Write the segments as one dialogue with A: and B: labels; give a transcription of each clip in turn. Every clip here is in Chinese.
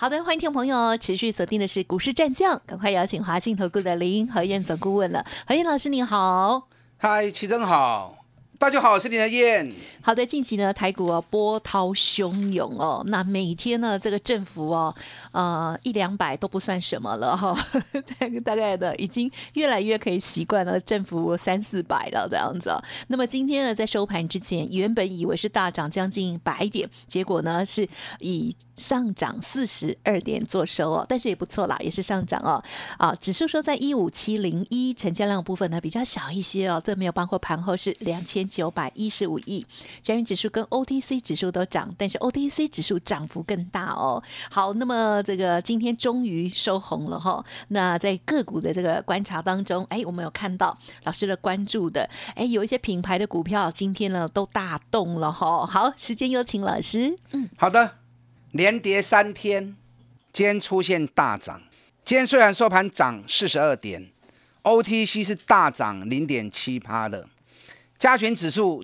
A: 好的，欢迎听众朋友持续锁定的是股市战将，赶快邀请华信投顾的林和燕总顾问了。何燕老师你好，
B: 嗨，齐真好。大家好，我是林德燕。
A: 好的，近期呢，台股哦波涛汹涌哦，那每天呢，这个振幅哦，呃一两百都不算什么了哈，大概大概的已经越来越可以习惯了振幅三四百了这样子。哦那么今天呢，在收盘之前，原本以为是大涨将近百点，结果呢是以上涨四十二点做收哦，但是也不错啦，也是上涨哦。啊，指数说在一五七零一，成交量部分呢比较小一些哦，这没有包括盘后是两千。九百一十五亿，加元指数跟 OTC 指数都涨，但是 OTC 指数涨幅更大哦。好，那么这个今天终于收红了哈。那在个股的这个观察当中，哎，我们有看到老师的关注的，哎，有一些品牌的股票今天呢都大动了哈。好，时间有请老师。
B: 嗯，好的，连跌三天，今天出现大涨。今天虽然收盘涨四十二点，OTC 是大涨零点七趴的。加权指数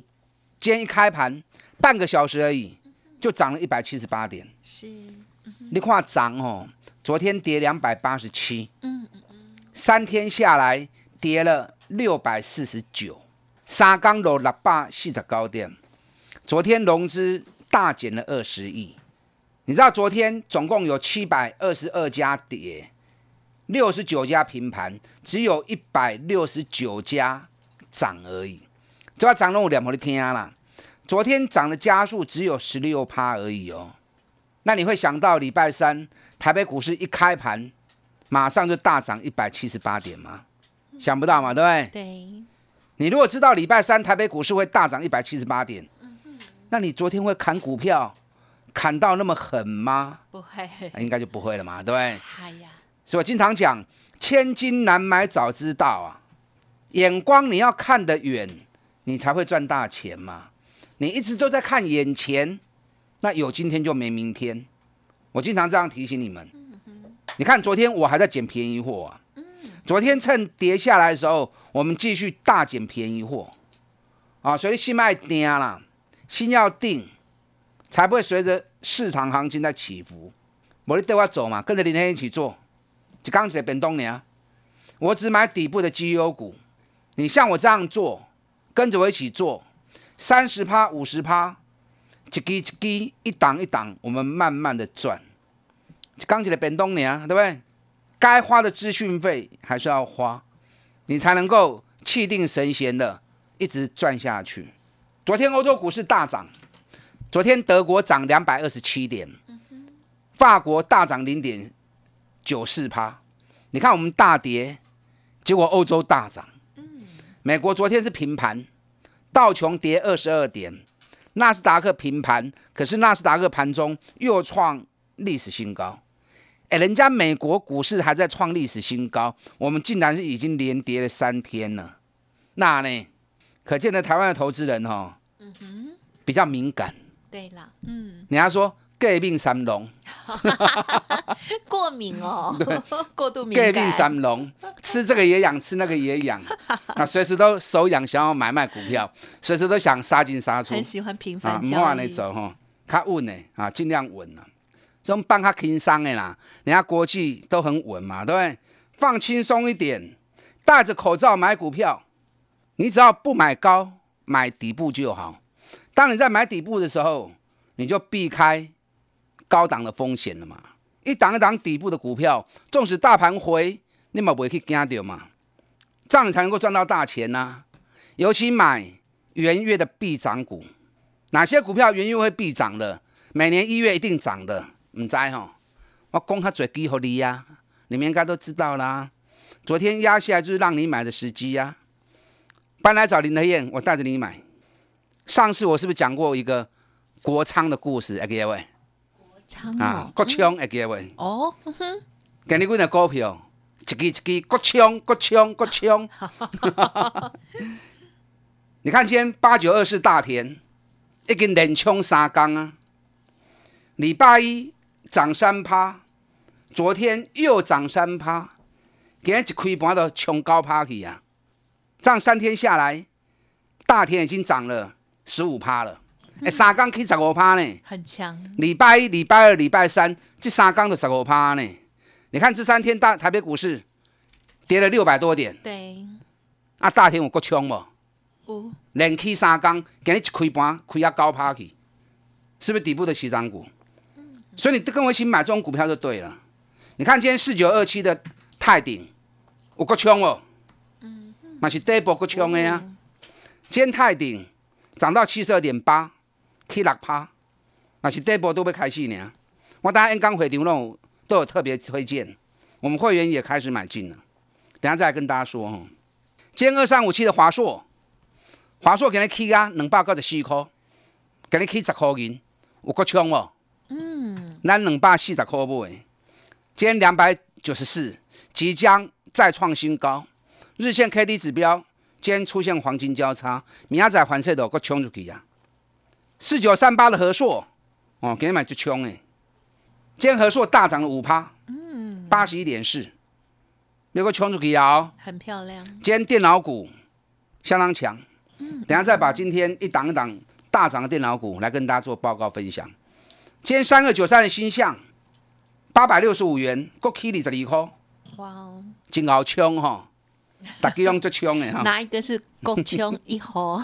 B: 今天一开盘，半个小时而已，就涨了一百七十八点。是，你看涨哦，昨天跌两百八十七，嗯嗯嗯，三天下来跌了六百四十九，沙钢楼六百四十高点。昨天融资大减了二十亿，你知道昨天总共有七百二十二家跌，六十九家平盘，只有一百六十九家涨而已。主要涨了我两毛的天啦！昨天涨的加速只有十六趴而已哦。那你会想到礼拜三台北股市一开盘，马上就大涨一百七十八点吗？想不到嘛，对不对？
A: 对。
B: 你如果知道礼拜三台北股市会大涨一百七十八点，那你昨天会砍股票砍到那么狠吗？
A: 不会，
B: 应该就不会了嘛，对不对？哎呀，所以我经常讲，千金难买早知道啊，眼光你要看得远。你才会赚大钱嘛！你一直都在看眼前，那有今天就没明天。我经常这样提醒你们。你看昨天我还在捡便宜货啊。昨天趁跌下来的时候，我们继续大捡便宜货啊。所以心卖定啦，心要定，才不会随着市场行情在起伏。我你带我走嘛，跟着林天一起做，就刚起来变东年。我只买底部的绩优股，你像我这样做。跟着我一起做，三十趴、五十趴，一基一基，一档一档，我们慢慢的赚。刚起来变动年，对不对？该花的资讯费还是要花，你才能够气定神闲的一直赚下去。昨天欧洲股市大涨，昨天德国涨两百二十七点，法国大涨零点九四趴。你看我们大跌，结果欧洲大涨。美国昨天是平盘，道琼跌二十二点，纳斯达克平盘，可是纳斯达克盘中又创历史新高。哎，人家美国股市还在创历史新高，我们竟然是已经连跌了三天了。那呢？可见的台湾的投资人哈，嗯哼，比较敏感。
A: 对了，嗯，
B: 人家说。过敏三龙，
A: 过敏哦，对，过度敏感。
B: 过敏三龙，吃这个也痒，吃那个也痒，啊，随时都手痒，想要买卖股票，随时都想杀进杀出，
A: 很喜欢频繁交易。
B: 啊，你走哈，较稳的啊，尽量稳啊，这种帮他轻松的啦，人家国际都很稳嘛，对不对？放轻松一点，戴着口罩买股票，你只要不买高，买底部就好。当你在买底部的时候，你就避开。高档的风险了嘛？一档一档底部的股票，纵使大盘回，你嘛不会去惊掉嘛？这样你才能够赚到大钱呐！尤其买元月的必涨股，哪些股票元月会必涨的？每年一月一定涨的，唔知哈？我讲下最机合你呀，你们应该都知道啦。昨天压下来就是让你买的时机呀。搬来找林德燕，我带着你买。上次我是不是讲过一个国仓的故事？哎，各位。
A: 啊，
B: 国昌会记未？哦，今日阮的股票一支一支，各冲各冲各冲。你看今天八九二四大田已经连冲三缸啊！礼拜一涨三趴，昨天又涨三趴，今日一开盘都冲高趴去啊！这样三天下来，大田已经涨了十五趴了。哎，三缸起十五趴呢，
A: 很强。
B: 礼拜一、礼拜二、礼拜三，这三缸都十五趴呢。你看这三天大台北股市跌了六百多点，
A: 对。
B: 啊，大田有够冲无？有。连起三缸，今日一开盘开啊高趴去，是不是底部的起涨股？所以你跟我一起买这种股票就对了。你看今天四九二七的泰鼎，有够冲哦。嗯。嘛是底部够冲的啊。今天泰鼎涨到七十二点八。起六趴，那是这波都要开始呢。我大家 N 刚会场拢都有特别推荐，我们会员也开始买进了。等下再来跟大家说哈。今天二三五七的华硕，华硕给你起啊两百九十四块，给你起十块银，有够冲哦。嗯。咱两百四十块买，今天两百九十四，即将再创新高。日线 K D 指标今天出现黄金交叉，明仔载反射都够冲出去呀。四九三八的和硕，哦，给你买只冲哎！今天和硕大涨了五趴，嗯，八十一点四，有个冲出去啊，
A: 很漂亮。今
B: 天电脑股相当强，嗯，等下再把今天一档一档大涨的电脑股来跟大家做报告分享。今天三二九三的新象八百六十五元，国企二十二块，哇哦，真好冲哈！大家用这冲的哈，
A: 哪一个是国冲一号？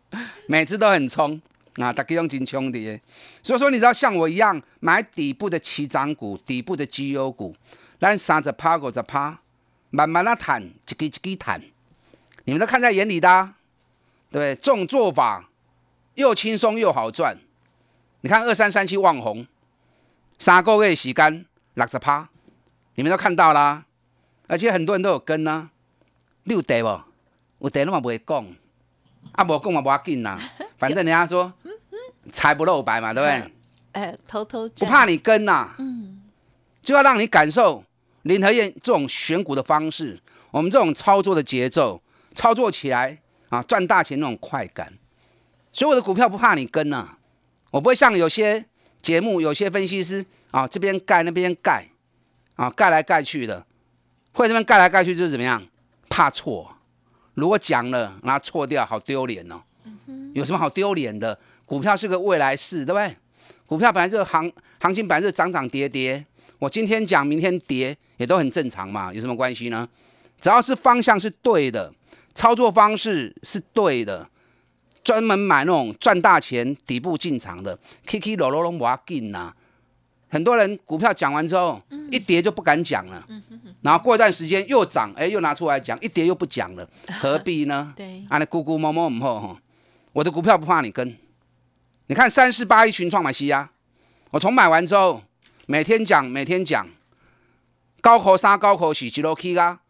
B: 每次都很冲。啊，大家用真冲的，所以说你知道像我一样买底部的起涨股、底部的绩优股，咱三十趴、五十趴，慢慢的谈，一支一支谈，你们都看在眼里的，对不对？这种做法又轻松又好赚。你看二三三七旺红，三个月时间六十趴，你们都看到啦，而且很多人都有跟呢。你有得不？有得，你嘛不会讲，啊，无讲嘛无要紧呐，反正人家说。财不露白嘛，对不对？
A: 哎，偷偷
B: 不怕你跟呐，嗯，就要让你感受林和燕这种选股的方式，我们这种操作的节奏，操作起来啊赚大钱那种快感。所以我的股票不怕你跟呐，我不会像有些节目、有些分析师啊这边盖那边盖啊盖来盖去的，或者这边盖来盖去就是怎么样？怕错，如果讲了然后错掉，好丢脸哦。有什么好丢脸的？股票是个未来式，对不对？股票本来就行行情，本来就涨涨跌跌。我今天讲，明天跌，也都很正常嘛，有什么关系呢？只要是方向是对的，操作方式是对的，专门买那种赚大钱、底部进场的，K K 罗罗龙不要进呐。很多人股票讲完之后，一跌就不敢讲了，然后过一段时间又涨，哎，又拿出来讲，一跌又不讲了，何必呢？
A: 对，
B: 啊，那咕咕摸摸唔好哈。我的股票不怕你跟。你看三四八一群创买西呀，我从买完之后，每天讲每天讲，高考三高考四一路起啊，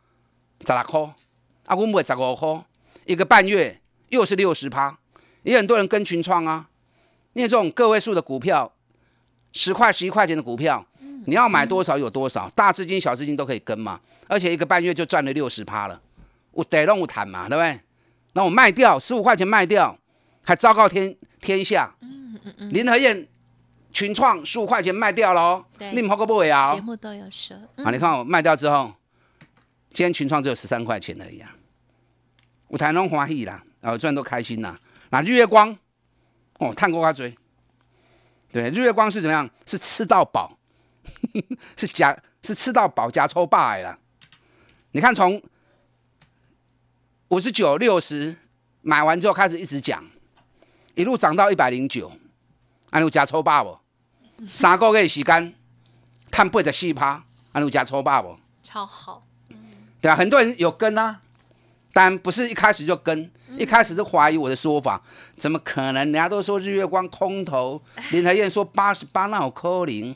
B: 十六块，啊，我买十五块，一个半月又是六十趴，也很多人跟群创啊，因为这种个位数的股票，十块十一块钱的股票，你要买多少有多少，大资金小资金都可以跟嘛，而且一个半月就赚了六十趴了，我得让我谈嘛，对不对？那我卖掉十五块钱卖掉。还昭告天天下，嗯嗯嗯，林和燕群创十五块钱卖掉了哦，你们好个不为啊？
A: 节目都有说
B: 啊，你看我卖掉之后，今天群创只有十三块钱而已啊，我台中欢喜啦，然后赚都开心啦。那日月光哦，探过他嘴，对，日月光是怎么样？是吃到饱，是假是吃到饱加抽霸啦。你看从五十九六十买完之后开始一直讲。一路涨到一百零九，安有加抽霸不？三个月时间，探八十四趴，安有加抽霸不？
A: 超好，
B: 对啊，很多人有跟啊，但不是一开始就跟，一开始是怀疑我的说法，怎么可能？人家都说日月光空头，林台燕说八十八那有扣零，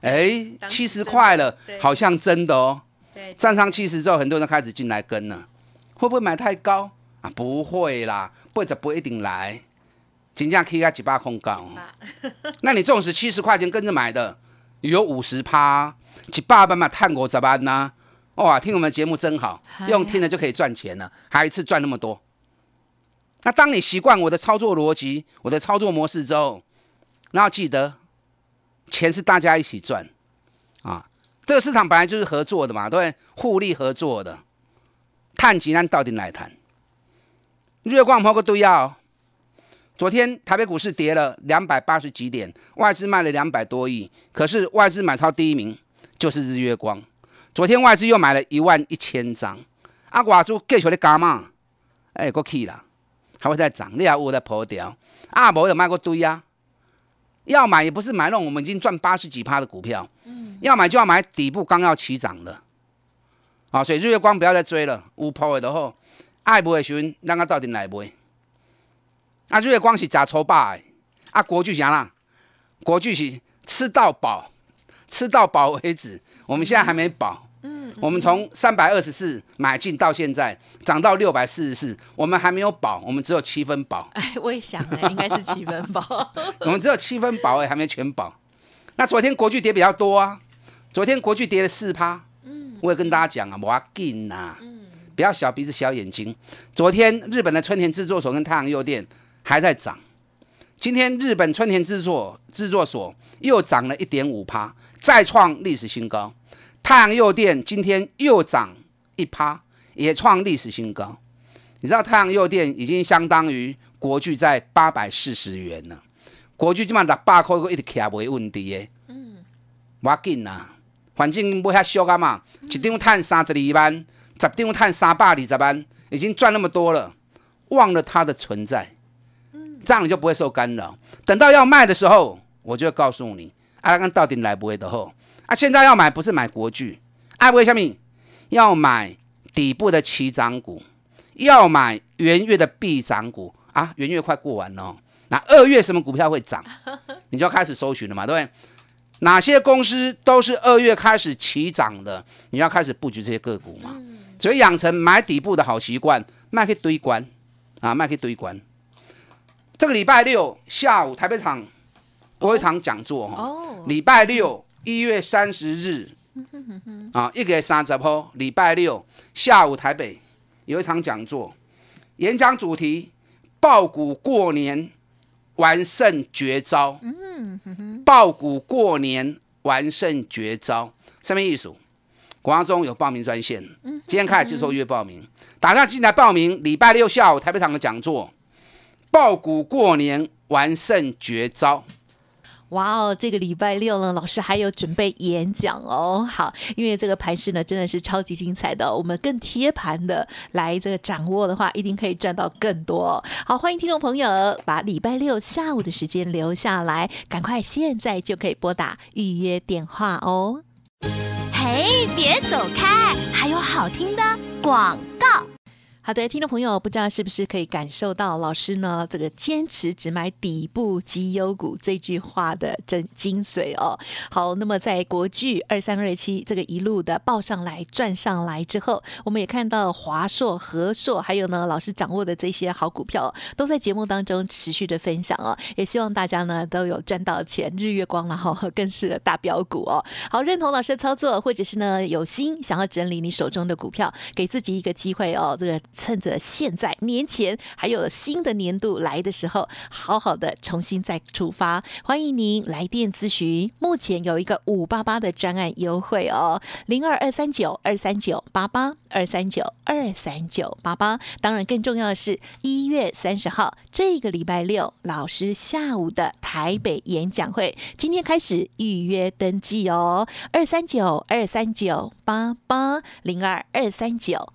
B: 哎，七十块了，好像真的哦。对，站上七十之后，很多人开始进来跟了，会不会买太高啊？不会啦，八十不一定来。金价可以开几百空高，那你纵使七十块钱跟着买的，有五十趴，几百万嘛，探过咋办呢，哇，听我们节目真好，用听的就可以赚钱了，还一次赚那么多。那当你习惯我的操作逻辑、我的操作模式之后，然后记得，钱是大家一起赚啊。这个市场本来就是合作的嘛，对，互利合作的。碳基咱到底来谈？月光抛个对要。昨天台北股市跌了两百八十几点，外资卖了两百多亿，可是外资买超第一名就是日月光。昨天外资又买了一万一千张，啊，外资继续咧加嘛，哎，过去了。还会再涨，你还有在破掉，啊，无有卖过堆啊。要买也不是买那种我们已经赚八十几趴的股票，嗯，要买就要买底部刚要起涨的，啊，所以日月光不要再追了，有破的后，爱不会寻，让他到底来买。啊，日月光是假抽霸的，啊，国巨啥啦？国巨是吃到饱，吃到饱为止，我们现在还没饱。我们从三百二十四买进到现在涨到六百四十四，我们还没有饱，我们只有七分饱。
A: 哎，我也想哎，应该是七分饱。
B: 我们只有七分饱哎，还没全饱。那昨天国巨跌比较多啊，昨天国巨跌了四趴。嗯，我也跟大家讲啊，我要进呐。嗯，不要小鼻子小眼睛。昨天日本的春田制作所跟太阳诱电还在涨，今天日本春田制作制作所又涨了一点五趴，再创历史新高。太阳诱电今天又涨一趴，也创历史新高。你知道太阳诱电已经相当于国巨在八百四十元了。国巨今晚六百块一直卡没问题的。嗯，我紧呐，反正不遐俗啊嘛，一张赚三十二万，十张赚三百二十万，已经赚那么多了，忘了它的存在。嗯，这样你就不会受干扰。等到要卖的时候，我就会告诉你，阿拉干到底来不会的后。啊，现在要买不是买国巨，爱不会小米，要买底部的起涨股，要买元月的必涨股啊！元月快过完了，那二月什么股票会涨？你就要开始搜寻了嘛，对不对？哪些公司都是二月开始起涨的，你要开始布局这些个股嘛。所以养成买底部的好习惯，卖可以堆关啊，卖可以堆关。这个礼拜六下午台北场我有一场讲座哈，礼拜六。一月三十日，啊，一月三十号，礼拜六下午，台北有一场讲座，演讲主题：爆股过年完胜绝招。爆股过年完胜绝招，什么意思？广告中有报名专线，今天开始接受预约报名，打算进来报名。礼拜六下午台北场的讲座：爆股过年完胜绝招。
A: 哇哦，这个礼拜六呢，老师还有准备演讲哦。好，因为这个盘势呢真的是超级精彩的，我们更贴盘的来这个掌握的话，一定可以赚到更多。好，欢迎听众朋友把礼拜六下午的时间留下来，赶快现在就可以拨打预约电话哦。嘿，别走开，还有好听的广告。好的，听众朋友，不知道是不是可以感受到老师呢这个坚持只买底部绩优股这句话的真精髓哦。好，那么在国巨二三二七这个一路的报上来赚上来之后，我们也看到华硕、和硕，还有呢老师掌握的这些好股票，都在节目当中持续的分享哦。也希望大家呢都有赚到钱，日月光然后更是大标股哦。好，认同老师的操作，或者是呢有心想要整理你手中的股票，给自己一个机会哦。这个。趁着现在年前还有新的年度来的时候，好好的重新再出发。欢迎您来电咨询，目前有一个五八八的专案优惠哦，零二二三九二三九八八二三九二三九八八。当然，更重要的是一月三十号这个礼拜六，老师下午的台北演讲会，今天开始预约登记哦，二三九二三九八八零二二三九。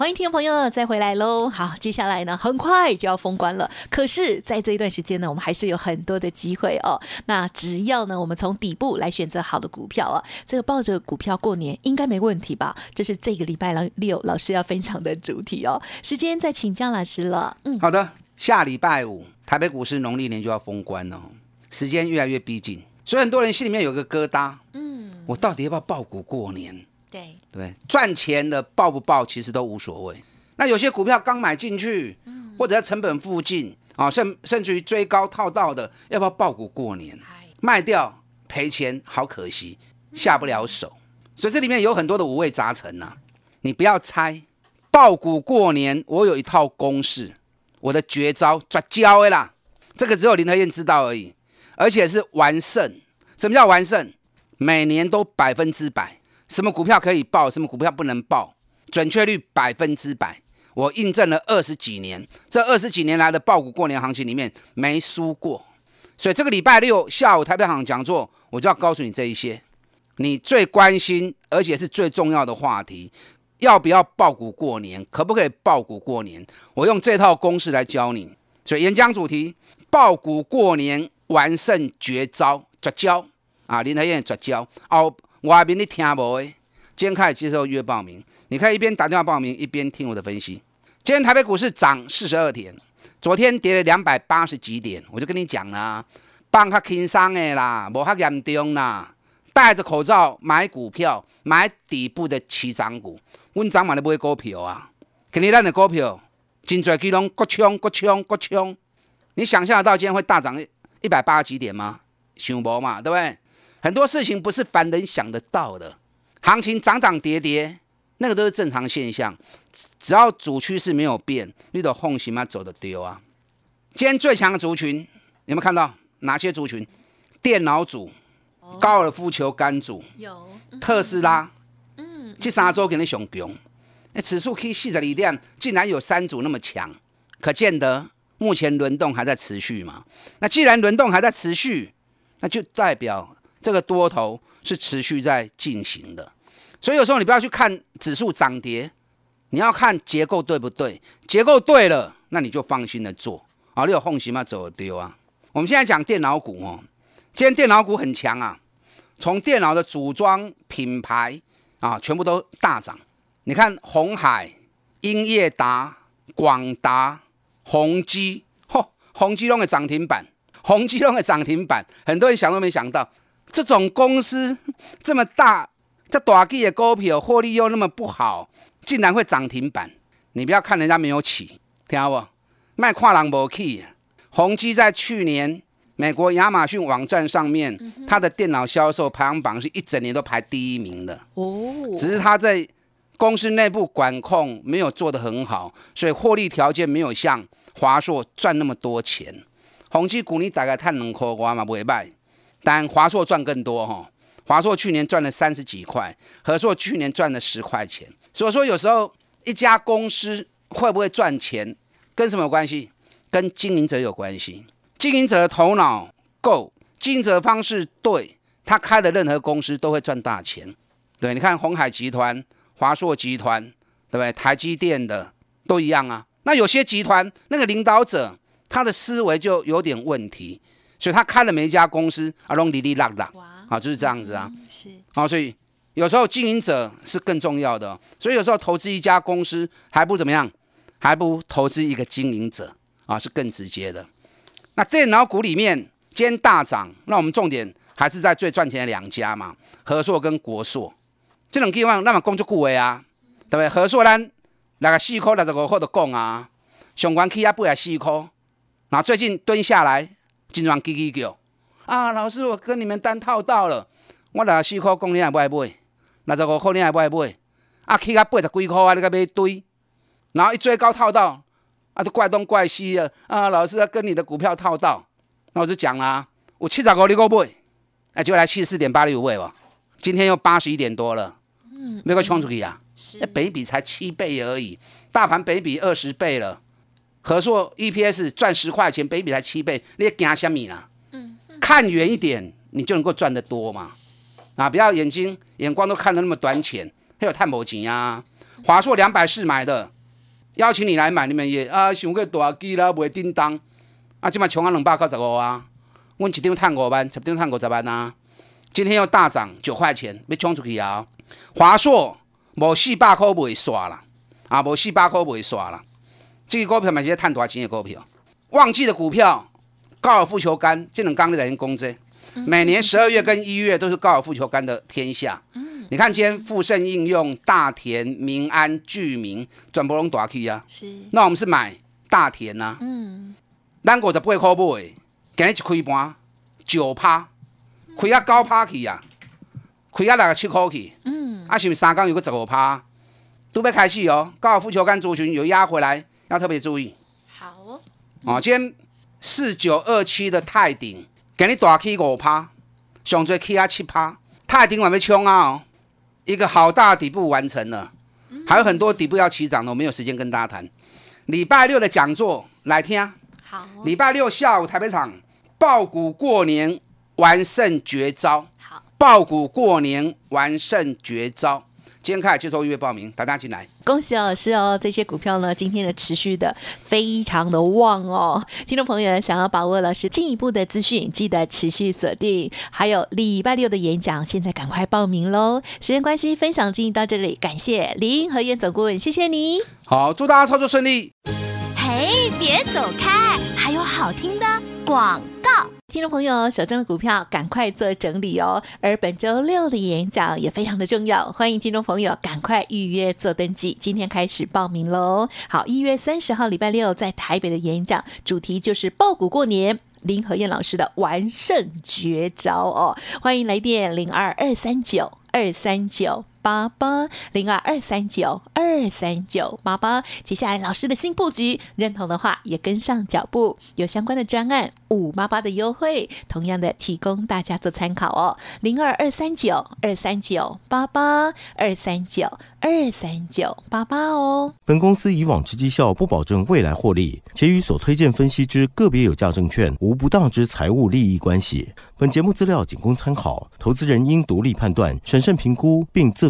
A: 欢迎听众朋友再回来喽。好，接下来呢，很快就要封关了。可是，在这一段时间呢，我们还是有很多的机会哦。那只要呢，我们从底部来选择好的股票啊，这个抱着股票过年应该没问题吧？这是这个礼拜六老师要分享的主题哦。时间再请江老师了。
B: 嗯，好的。下礼拜五，台北股市农历年就要封关了，时间越来越逼近，所以很多人心里面有个疙瘩。嗯，我到底要不要爆股过年？
A: 对
B: 对，赚钱的报不报其实都无所谓。那有些股票刚买进去，或者在成本附近啊，甚甚至于追高套到的，要不要爆股过年？卖掉赔钱，好可惜，下不了手。所以这里面有很多的五味杂陈呐。你不要猜，爆股过年，我有一套公式，我的绝招抓交的啦。这个只有林和燕知道而已，而且是完胜。什么叫完胜？每年都百分之百。什么股票可以报，什么股票不能报，准确率百分之百。我印证了二十几年，这二十几年来的报股过年行情里面没输过。所以这个礼拜六下午台北行讲座，我就要告诉你这一些，你最关心而且是最重要的话题，要不要报股过年，可不可以报股过年？我用这套公式来教你。所以演讲主题：报股过年完胜绝招，绝招啊！林台燕绝招哦。外面你听无诶，今天开始接受预约报名，你可以一边打电话报名，一边听我的分析。今天台北股市涨四十二点，昨天跌了两百八十几点，我就跟你讲啦，放较轻松的啦，无较严重啦。戴着口罩买股票，买底部的起涨股，阮昨晚咧买股票啊，今日咱的股票真侪基拢各冲各冲各冲，你想象得到今天会大涨一百八十几点吗？想无嘛，对不对？很多事情不是凡人想得到的，行情涨涨跌跌，那个都是正常现象。只要主趋势没有变，你的红行嘛走得丢啊。今天最强的族群，有没有看到哪些族群？电脑组、高尔夫球杆组、
A: 有
B: 特斯拉，嗯，这三周给你上强。那指数 K 四十二点，竟然有三组那么强，可见得目前轮动还在持续嘛？那既然轮动还在持续，那就代表。这个多头是持续在进行的，所以有时候你不要去看指数涨跌，你要看结构对不对？结构对了，那你就放心的做啊。你有放心吗？走丢啊！我们现在讲电脑股哦，今天电脑股很强啊，从电脑的组装品牌啊，全部都大涨。你看红海、英业达、广达、宏基，嚯，宏基弄个涨停板，宏基弄个涨停板，很多人想都没想到。这种公司这么大，这大基的股票获利又那么不好，竟然会涨停板？你不要看人家没有起，听到不？卖跨栏无起。宏基在去年美国亚马逊网站上面，它的电脑销售排行榜是一整年都排第一名的。哦，只是它在公司内部管控没有做得很好，所以获利条件没有像华硕赚那么多钱。宏基股你大概赚两块我嘛，不会卖。但华硕赚更多哈，华硕去年赚了三十几块，和硕去年赚了十块钱。所以说有时候一家公司会不会赚钱，跟什么有关系？跟经营者有关系。经营者的头脑够，经营者的方式对，他开的任何公司都会赚大钱。对，你看红海集团、华硕集团，对不对？台积电的都一样啊。那有些集团那个领导者，他的思维就有点问题。所以他开了每一家公司啊，拢哩哩啦啦，啊，就是这样子啊。是啊，所以有时候经营者是更重要的。所以有时候投资一家公司还不怎么样，还不投资一个经营者啊，是更直接的。那电脑股里面今天大涨，那我们重点还是在最赚钱的两家嘛，和硕跟国硕。这种地方那么工作顾为啊，对不对？和硕咱那个四块六十五块的讲啊，上关起啊不也四块，那最近蹲下来。经常叽叽叫。啊！老师，我跟你们单套到了，我六十四块讲你也不爱买，六十五块你也不爱买，啊，去到八十几块啊，你个买堆，然后一追高套到，啊，就怪东怪西的啊！老师要跟你的股票套到，那我就讲啦，我七十五你够买，哎，就来七十四点八六位吧，今天又八十一点多了，嗯，没个冲出去啊，那北比才七倍而已，大盘北比二十倍了。和硕 EPS 赚十块钱，比比才七倍，你惊什么啦？嗯，看远一点，你就能够赚得多嘛。啊，不要眼睛眼光都看得那么短浅，还有探宝钱啊。华硕两百四买的，邀请你来买，你们也啊想个大机啦，袂叮当，啊，今晚穷啊两百九十五啊，阮一张赚五万，十张赚五十万啊，今天又大涨九块钱，要冲出去啊！华硕无四百块袂刷啦，啊，无四百块袂刷啦，这个股票嘛是赚大钱的股票，旺季的股票，高尔夫球杆，这种刚的人攻这。每年十二月跟一月都是高尔夫球杆的天下。你看今天富盛应用、大田、民安、聚明、转播龙大 K 啊。是。那我们是买大田呐。嗯。咱国就八块买，今日一开盘九趴，开啊九趴去啊，开啊六个七块去。嗯。啊，是不是三缸有个十五趴？都要开始哦。高尔夫球杆族群有压回来，要特别注意。好。哦，今天四九二七的泰鼎。给你大 K 五趴，上最 K 啊七趴，泰鼎还没冲啊！哦，一个好大底部完成了，还有很多底部要起涨的，我没有时间跟大家谈。礼拜六的讲座来听。好。礼拜六下午台北场爆股过年完胜绝招。好。爆股过年完胜绝招。今天开始接受预约报名，大家进来。
A: 恭喜老师哦！这些股票呢，今天的持续的非常的旺哦。听众朋友想要把握老师进一步的资讯，记得持续锁定。还有礼拜六的演讲，现在赶快报名喽！时间关系，分享进行到这里，感谢林和燕总顾问，谢谢你。
B: 好，祝大家操作顺利。
C: 嘿，别走开，还好听的广告。
A: 听众朋友，手中的股票赶快做整理哦。而本周六的演讲也非常的重要，欢迎听众朋友赶快预约做登记，今天开始报名喽。好，一月三十号礼拜六在台北的演讲主题就是爆股过年，林和燕老师的完胜绝招哦。欢迎来电零二二三九二三九。八八零二二三九二三九八八，接下来老师的新布局，认同的话也跟上脚步，有相关的专案五八八的优惠，同样的提供大家做参考哦。零二二三九二三九八八二三九二三九八八哦。
D: 本公司以往之绩效不保证未来获利，且与所推荐分析之个别有价证券无不当之财务利益关系。本节目资料仅供参考，投资人应独立判断、审慎评估，并自